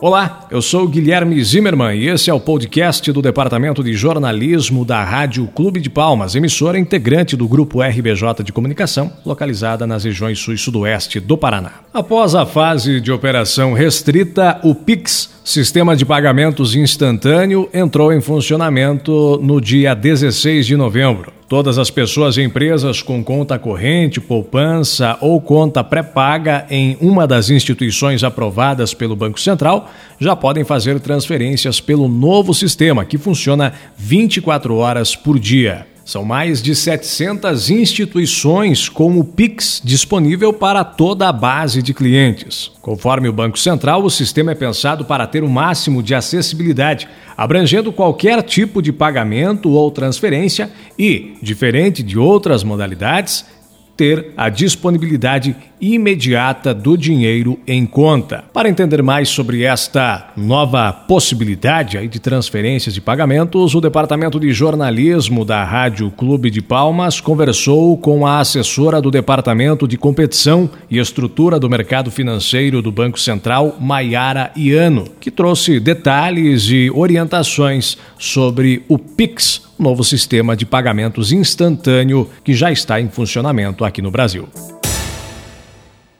Olá, eu sou Guilherme Zimmermann e esse é o podcast do Departamento de Jornalismo da Rádio Clube de Palmas, emissora integrante do Grupo RBJ de Comunicação, localizada nas regiões sul e sudoeste do Paraná. Após a fase de operação restrita, o PIX, Sistema de Pagamentos Instantâneo, entrou em funcionamento no dia 16 de novembro. Todas as pessoas e empresas com conta corrente, poupança ou conta pré-paga em uma das instituições aprovadas pelo Banco Central já podem fazer transferências pelo novo sistema, que funciona 24 horas por dia. São mais de 700 instituições com o Pix disponível para toda a base de clientes. Conforme o Banco Central, o sistema é pensado para ter o máximo de acessibilidade, abrangendo qualquer tipo de pagamento ou transferência e, diferente de outras modalidades, ter a disponibilidade imediata do dinheiro em conta. Para entender mais sobre esta nova possibilidade de transferências e pagamentos, o Departamento de Jornalismo da Rádio Clube de Palmas conversou com a assessora do Departamento de Competição e Estrutura do Mercado Financeiro do Banco Central, Maiara Iano, que trouxe detalhes e orientações sobre o PIX, novo sistema de pagamentos instantâneo que já está em funcionamento aqui no Brasil.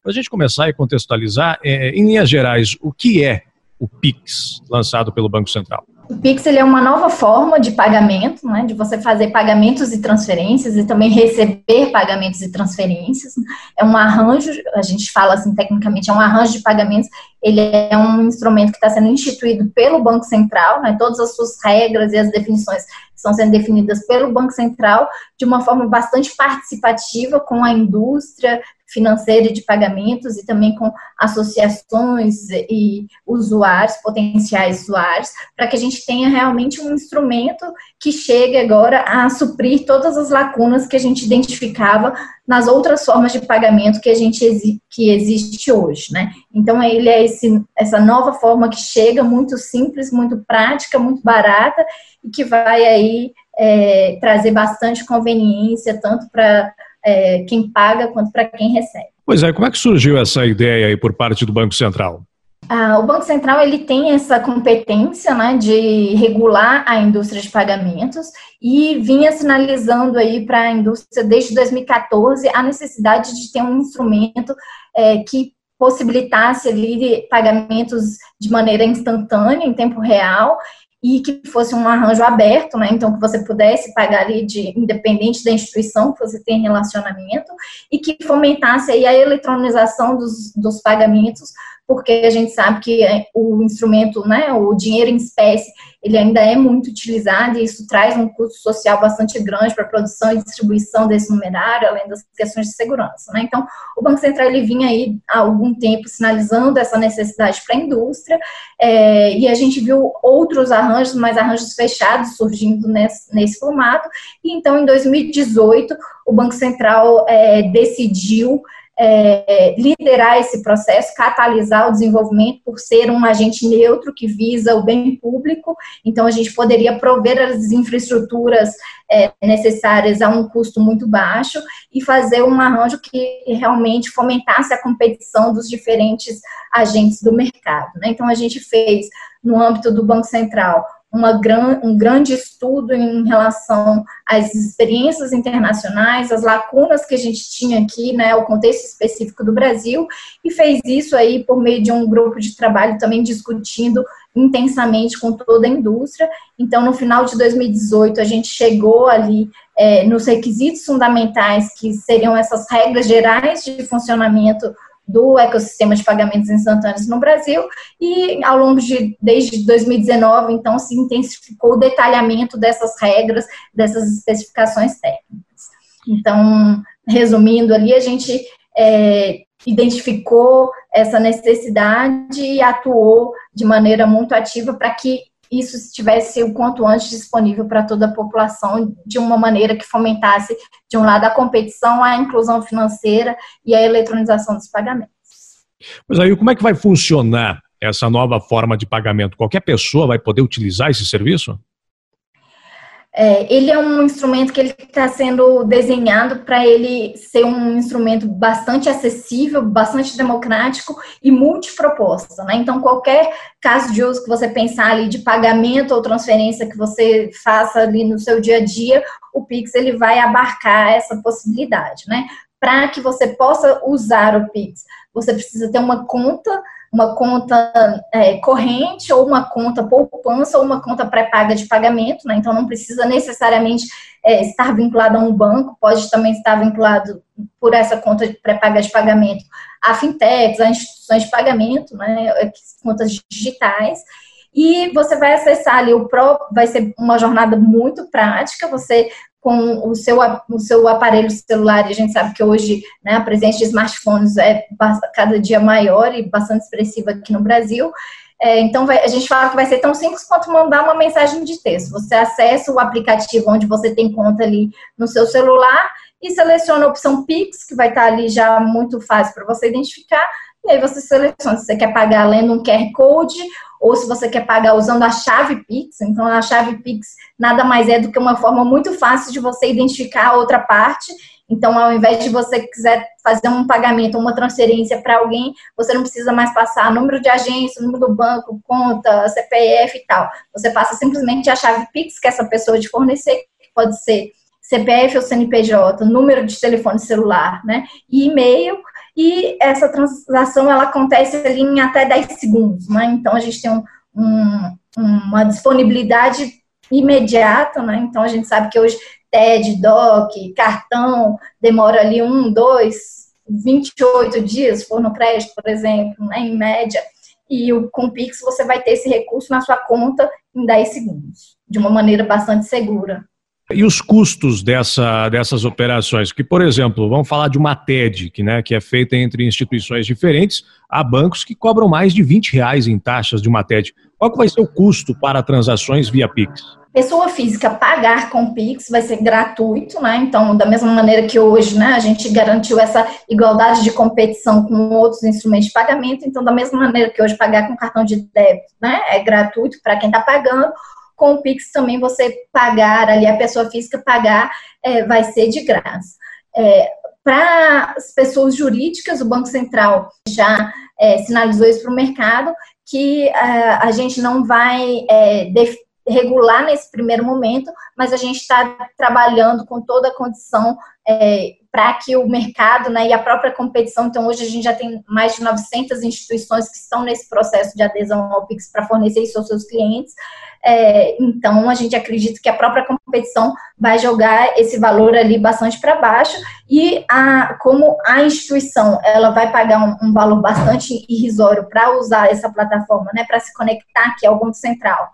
Para a gente começar e contextualizar, é, em linhas gerais, o que é o PIX lançado pelo Banco Central? O Pix é uma nova forma de pagamento, né, de você fazer pagamentos e transferências e também receber pagamentos e transferências. É um arranjo, a gente fala assim tecnicamente, é um arranjo de pagamentos. Ele é um instrumento que está sendo instituído pelo Banco Central, né, todas as suas regras e as definições estão sendo definidas pelo Banco Central de uma forma bastante participativa com a indústria, financeira de pagamentos e também com associações e usuários, potenciais usuários, para que a gente tenha realmente um instrumento que chegue agora a suprir todas as lacunas que a gente identificava nas outras formas de pagamento que a gente que existe hoje, né? Então ele é esse, essa nova forma que chega muito simples, muito prática, muito barata e que vai aí é, trazer bastante conveniência tanto para é, quem paga quanto para quem recebe. Pois é, como é que surgiu essa ideia aí por parte do Banco Central? Ah, o Banco Central ele tem essa competência né, de regular a indústria de pagamentos e vinha sinalizando aí para a indústria desde 2014 a necessidade de ter um instrumento é, que possibilitasse ali pagamentos de maneira instantânea, em tempo real, e que fosse um arranjo aberto, né? Então que você pudesse pagar ali de independente da instituição que você tem relacionamento e que fomentasse aí a eletronização dos, dos pagamentos porque a gente sabe que é, o instrumento, né, o dinheiro em espécie, ele ainda é muito utilizado e isso traz um custo social bastante grande para a produção e distribuição desse numerário, além das questões de segurança. Né? Então, o Banco Central ele vinha aí há algum tempo sinalizando essa necessidade para a indústria é, e a gente viu outros arranjos, mais arranjos fechados surgindo nesse, nesse formato. E então, em 2018, o Banco Central é, decidiu é, liderar esse processo, catalisar o desenvolvimento por ser um agente neutro que visa o bem público. Então, a gente poderia prover as infraestruturas é, necessárias a um custo muito baixo e fazer um arranjo que realmente fomentasse a competição dos diferentes agentes do mercado. Né? Então, a gente fez, no âmbito do Banco Central, gran, um grande estudo em relação às experiências internacionais, as lacunas que a gente tinha aqui, né, o contexto específico do Brasil, e fez isso aí por meio de um grupo de trabalho também discutindo intensamente com toda a indústria. Então, no final de 2018, a gente chegou ali é, nos requisitos fundamentais, que seriam essas regras gerais de funcionamento do ecossistema de pagamentos instantâneos no Brasil e ao longo de desde 2019 então se intensificou o detalhamento dessas regras, dessas especificações técnicas. Então, resumindo ali, a gente é, identificou essa necessidade e atuou de maneira muito ativa para que isso estivesse o quanto antes disponível para toda a população de uma maneira que fomentasse, de um lado, a competição, a inclusão financeira e a eletronização dos pagamentos. Mas aí, como é que vai funcionar essa nova forma de pagamento? Qualquer pessoa vai poder utilizar esse serviço? É, ele é um instrumento que ele está sendo desenhado para ele ser um instrumento bastante acessível, bastante democrático e multiproposta, né? Então, qualquer caso de uso que você pensar ali de pagamento ou transferência que você faça ali no seu dia a dia, o Pix ele vai abarcar essa possibilidade, né? Para que você possa usar o Pix, você precisa ter uma conta uma conta é, corrente ou uma conta poupança ou uma conta pré-paga de pagamento, né? Então não precisa necessariamente é, estar vinculado a um banco, pode também estar vinculado por essa conta pré-paga de pagamento a fintechs, a instituições de pagamento, né? Contas digitais. E você vai acessar ali o próprio, vai ser uma jornada muito prática, você com o seu, o seu aparelho celular, e a gente sabe que hoje né, a presença de smartphones é cada dia maior e bastante expressiva aqui no Brasil. É, então, vai, a gente fala que vai ser tão simples quanto mandar uma mensagem de texto. Você acessa o aplicativo onde você tem conta ali no seu celular e seleciona a opção Pix, que vai estar ali já muito fácil para você identificar, e aí você seleciona se você quer pagar lendo um QR Code ou se você quer pagar usando a chave Pix. Então, a chave Pix nada mais é do que uma forma muito fácil de você identificar a outra parte. Então, ao invés de você quiser fazer um pagamento, uma transferência para alguém, você não precisa mais passar número de agência, número do banco, conta, CPF e tal. Você passa simplesmente a chave Pix que essa pessoa te fornecer, que pode ser CPF ou CNPJ, número de telefone celular, né? E e-mail e essa transação ela acontece ali em até 10 segundos, né? Então a gente tem um, um, uma disponibilidade imediata, né? Então a gente sabe que hoje TED, DOC, cartão demora ali um, dois, 28 dias, for no crédito, por exemplo, né, em média. E o, com o Pix você vai ter esse recurso na sua conta em 10 segundos, de uma maneira bastante segura. E os custos dessa, dessas operações? Que, por exemplo, vamos falar de uma TED, que, né, que é feita entre instituições diferentes, há bancos que cobram mais de 20 reais em taxas de uma TED. Qual vai ser o custo para transações via Pix? Pessoa física pagar com Pix vai ser gratuito, né? Então, da mesma maneira que hoje, né, a gente garantiu essa igualdade de competição com outros instrumentos de pagamento, então, da mesma maneira que hoje pagar com cartão de débito, né, é gratuito para quem está pagando, com o Pix também você pagar ali, a pessoa física pagar, é, vai ser de graça. É, para as pessoas jurídicas, o Banco Central já é, sinalizou isso para o mercado, que é, a gente não vai é, regular nesse primeiro momento, mas a gente está trabalhando com toda a condição é, para que o mercado né, e a própria competição, então hoje a gente já tem mais de 900 instituições que estão nesse processo de adesão ao Pix para fornecer isso aos seus clientes, é, então, a gente acredita que a própria competição vai jogar esse valor ali bastante para baixo e a, como a instituição ela vai pagar um, um valor bastante irrisório para usar essa plataforma, né, para se conectar aqui ao Banco Central.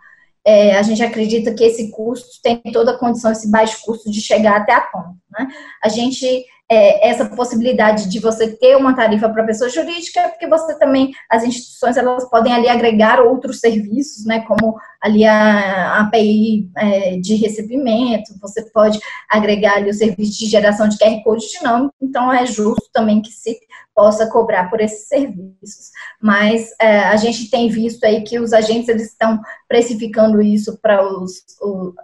É, a gente acredita que esse custo tem toda a condição, esse baixo custo de chegar até a ponta. Né? A gente é, essa possibilidade de você ter uma tarifa para pessoa jurídica, é porque você também, as instituições, elas podem ali agregar outros serviços, né, como ali a, API é, de recebimento, você pode agregar ali o serviço de geração de QR Code dinâmico, então é justo também que se possa cobrar por esses serviços. Mas é, a gente tem visto aí que os agentes eles estão precificando isso para os, os,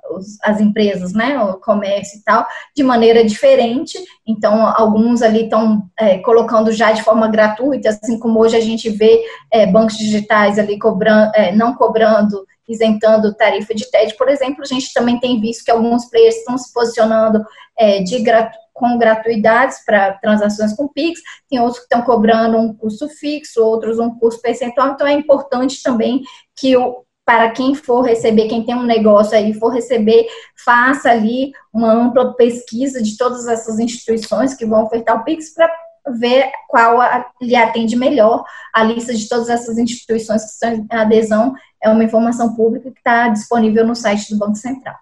as empresas, né, o comércio e tal, de maneira diferente. Então, alguns ali estão é, colocando já de forma gratuita, assim como hoje a gente vê é, bancos digitais ali cobrando, é, não cobrando isentando tarifa de TED, por exemplo, a gente também tem visto que alguns players estão se posicionando é, de gratu com gratuidades para transações com Pix, tem outros que estão cobrando um custo fixo, outros um custo percentual, então é importante também que o, para quem for receber, quem tem um negócio aí for receber, faça ali uma ampla pesquisa de todas essas instituições que vão ofertar o Pix para ver qual a, lhe atende melhor. A lista de todas essas instituições que estão em adesão é uma informação pública que está disponível no site do Banco Central.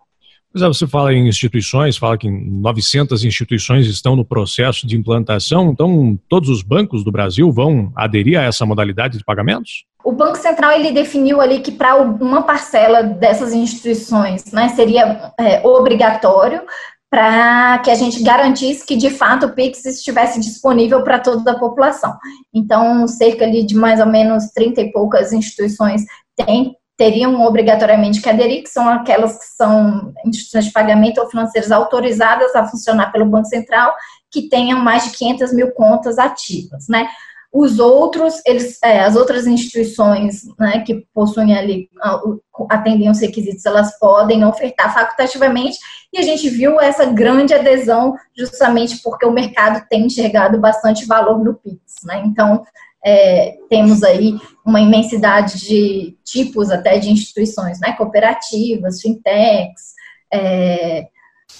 Pois é, você fala em instituições, fala que 900 instituições estão no processo de implantação, então todos os bancos do Brasil vão aderir a essa modalidade de pagamentos? O Banco Central ele definiu ali que para uma parcela dessas instituições né, seria é, obrigatório para que a gente garantisse que de fato o Pix estivesse disponível para toda a população. Então, cerca de mais ou menos 30 e poucas instituições têm teriam obrigatoriamente que aderir, que são aquelas que são instituições de pagamento ou financeiras autorizadas a funcionar pelo Banco Central, que tenham mais de 500 mil contas ativas, né? Os outros, eles, é, as outras instituições né, que possuem ali, atendem os requisitos, elas podem ofertar facultativamente, e a gente viu essa grande adesão justamente porque o mercado tem enxergado bastante valor no PIX, né? Então, é, temos aí uma imensidade de tipos até de instituições, né? Cooperativas, fintechs, é,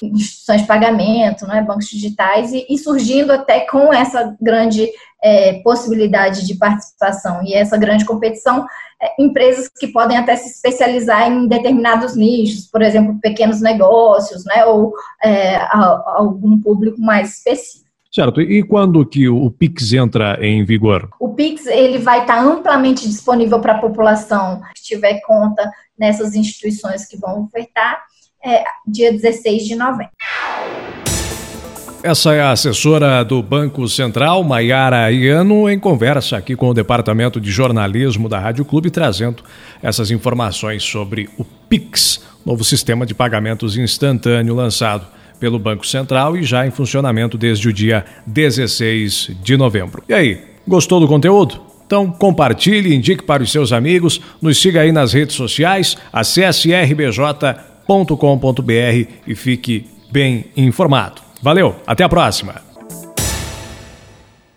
instituições de pagamento, né, bancos digitais, e, e surgindo até com essa grande é, possibilidade de participação e essa grande competição, é, empresas que podem até se especializar em determinados nichos, por exemplo, pequenos negócios, né, ou é, a, algum público mais específico. Certo. E quando que o Pix entra em vigor? O Pix ele vai estar amplamente disponível para a população que tiver conta nessas instituições que vão ofertar é, dia 16 de novembro. Essa é a assessora do Banco Central, Maiara Iano, em conversa aqui com o Departamento de Jornalismo da Rádio Clube, trazendo essas informações sobre o PIX, novo sistema de pagamentos instantâneo lançado pelo Banco Central e já em funcionamento desde o dia 16 de novembro. E aí, gostou do conteúdo? Então compartilhe, indique para os seus amigos, nos siga aí nas redes sociais, acesse rbj.com.br e fique bem informado. Valeu, até a próxima!